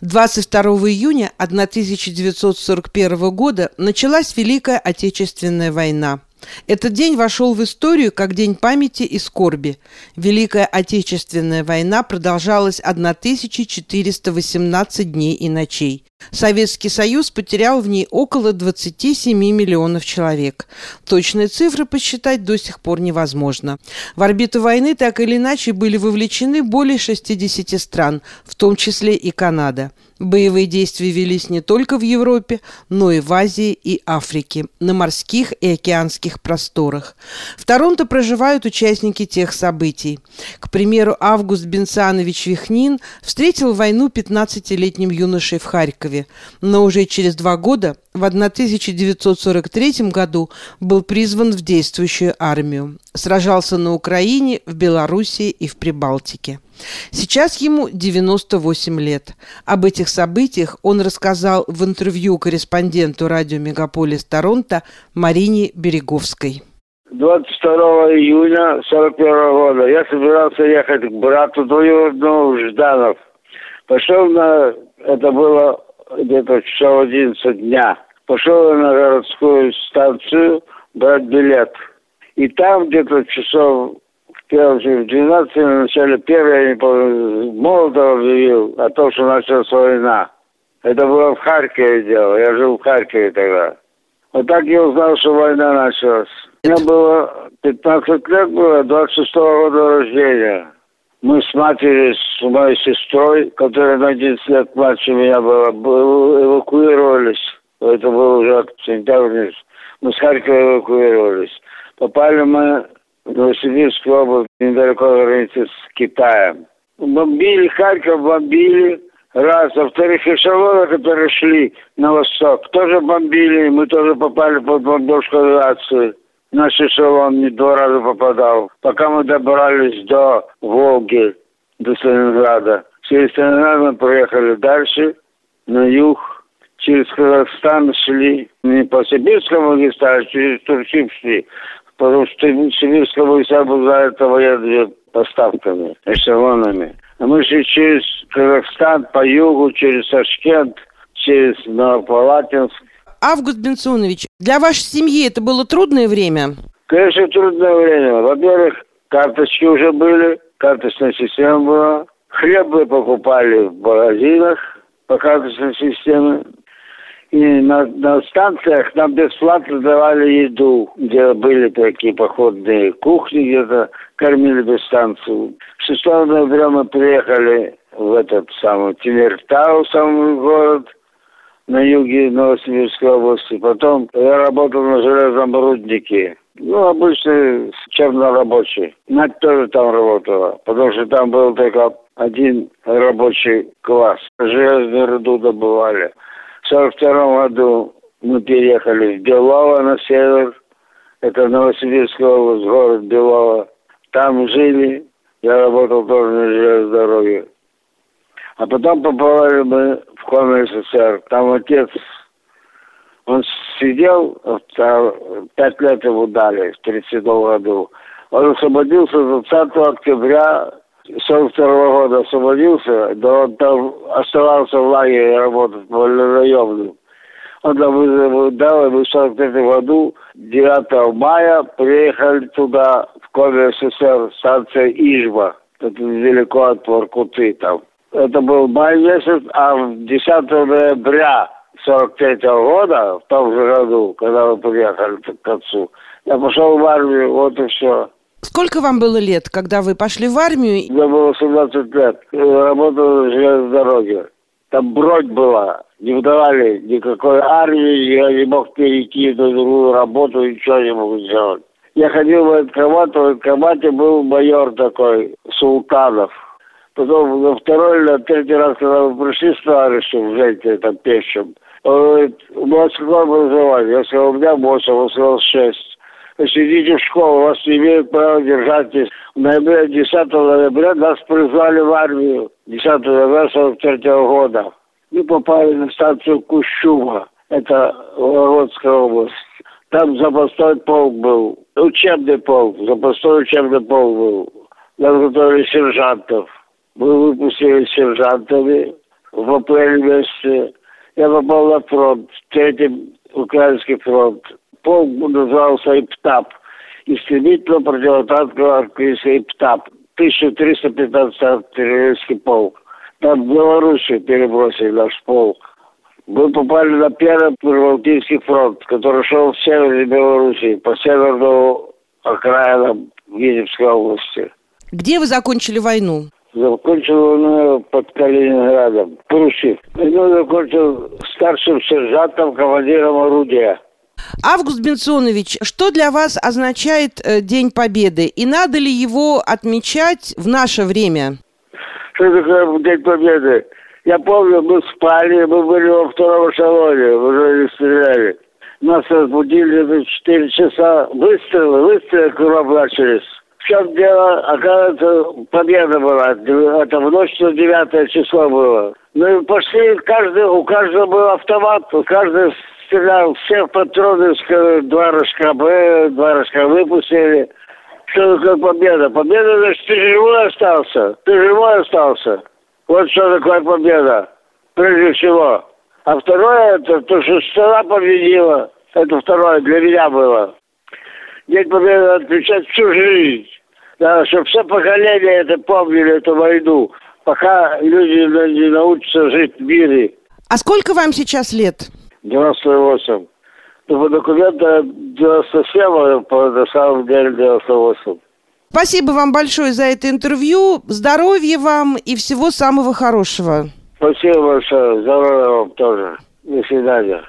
22 июня 1941 года началась Великая Отечественная война. Этот день вошел в историю как День памяти и скорби. Великая Отечественная война продолжалась 1418 дней и ночей. Советский Союз потерял в ней около 27 миллионов человек. Точные цифры посчитать до сих пор невозможно. В орбиту войны так или иначе были вовлечены более 60 стран, в том числе и Канада. Боевые действия велись не только в Европе, но и в Азии и Африке, на морских и океанских просторах. В Торонто проживают участники тех событий. К примеру, Август Бенсанович Вихнин встретил войну 15-летним юношей в Харькове, но уже через два года в 1943 году был призван в действующую армию. Сражался на Украине, в Белоруссии и в Прибалтике. Сейчас ему 98 лет. Об этих событиях он рассказал в интервью корреспонденту радио «Мегаполис Торонто» Марине Береговской. 22 июня 41 года я собирался ехать к брату двоюродному Жданов. Пошел на... Это было где-то часов 11 дня пошел на городскую станцию брать билет. И там где-то часов в 12 в начале первой, я не помню, Молотов объявил о том, что началась война. Это было в Харькове дело. Я жил в Харькове тогда. Вот так я узнал, что война началась. Мне было 15 лет, было 26 -го года рождения. Мы с матерью, с моей сестрой, которая на 11 лет младше меня была, эвакуировались это был уже сентябрь, мы с Харькова эвакуировались. Попали мы в Новосибирскую область, недалеко от границы с Китаем. Бомбили Харьков, бомбили. Раз. А вторых эшелоны, которые шли на восток, тоже бомбили. Мы тоже попали под бомбежку авиации. Наш эшелон не два раза попадал. Пока мы добрались до Волги, до Сталинграда. Через Сталинград мы проехали дальше, на юг, через Казахстан шли не по Сибирскому магистралю, а через Турчим шли, потому что Сибирская магистраль была это военными поставками, эшелонами. А мы шли через Казахстан по югу, через Ташкент, через Новопалатинск. Август Бенсунович, для вашей семьи это было трудное время? Конечно, трудное время. Во-первых, карточки уже были, карточная система была. Хлеб мы покупали в магазинах по карточной системе. И на, на станциях нам бесплатно давали еду, где были такие походные кухни, где-то кормили без станцию. 6 ноября мы приехали в этот самый Тимиртау, самый город, на юге Новосибирской области. Потом я работал на железном руднике. Ну, обычный чернорабочий. Мать тоже там работала, потому что там был только один рабочий класс. Железную руду добывали. В 1942 году мы переехали в Белово на север. Это Новосибирская область, город Белово. Там жили. Я работал тоже на железной дороге. А потом попали мы в Коми СССР. Там отец, он сидел, пять лет его дали в 1932 году. Он освободился 20 октября 42 года освободился, да он там оставался в лагере работать по району. Он там дал ему в 43 году, 9 мая, приехали туда, в Коми СССР, станция Ижба. Это недалеко от Воркуты там. Это был май месяц, а 10 ноября 43 года, в том же году, когда мы приехали к отцу, я пошел в армию, вот и все. Сколько вам было лет, когда вы пошли в армию? Мне было 17 лет. Работал на железной дороге. Там бродь была. Не выдавали никакой армии, я не мог перейти на другую работу, ничего не мог сделать. Я ходил в военкомат, в военкомате был майор такой, Султанов. Потом на второй или на третий раз, когда мы пришли с товарищем, женщиной, там, пещем, он говорит, у вас какое образование? Я сказал, у меня 8, он сказал 6 сидите в школу, вас не имеют права держать здесь. В ноябре, 10 ноября нас призвали в армию 10 ноября 43 года. Мы попали на станцию Кущума, это Вологодская область. Там запасной полк был, учебный полк, запасной учебный полк был. Нас готовили сержантов. Мы выпустили сержантами. в апреле месяце. Я попал на фронт, третий украинский фронт. Полк назывался ИПТАП. Истребительно противотанковый артиллерийский ИПТАП. 1315 артиллерийский полк. Там в Белоруссию перебросили наш полк. Мы попали на первый Прибалтийский фронт, который шел в севере Белоруссии, по северному окраинам Витебской области. Где вы закончили войну? Закончил войну под Калининградом, Прусив. Войну закончил старшим сержантом, командиром орудия. Август Бенсонович, что для вас означает э, День Победы? И надо ли его отмечать в наше время? Что такое День Победы? Я помню, мы спали, мы были во втором эшелоне, уже не стреляли. Нас разбудили на 4 часа. Выстрелы, выстрелы кругом начались. В чем дело? Оказывается, победа была. Это в ночь на 9 число было. Ну и пошли, каждый, у каждого был автомат, каждый стрелял, всех патроны, два рожка Б, два рожка выпустили. Что такое победа? Победа, значит, ты живой остался. Ты живой остался. Вот что такое победа, прежде всего. А второе, это то, что страна победила. Это второе для меня было. День Победы отмечать всю жизнь. Да, чтобы все поколения это помнили, эту войну, пока люди не научатся жить в мире. А сколько вам сейчас лет? 98. Ну, по документам 97, а по, на самом деле 98. Спасибо вам большое за это интервью. Здоровья вам и всего самого хорошего. Спасибо большое. Здоровья вам тоже. До свидания.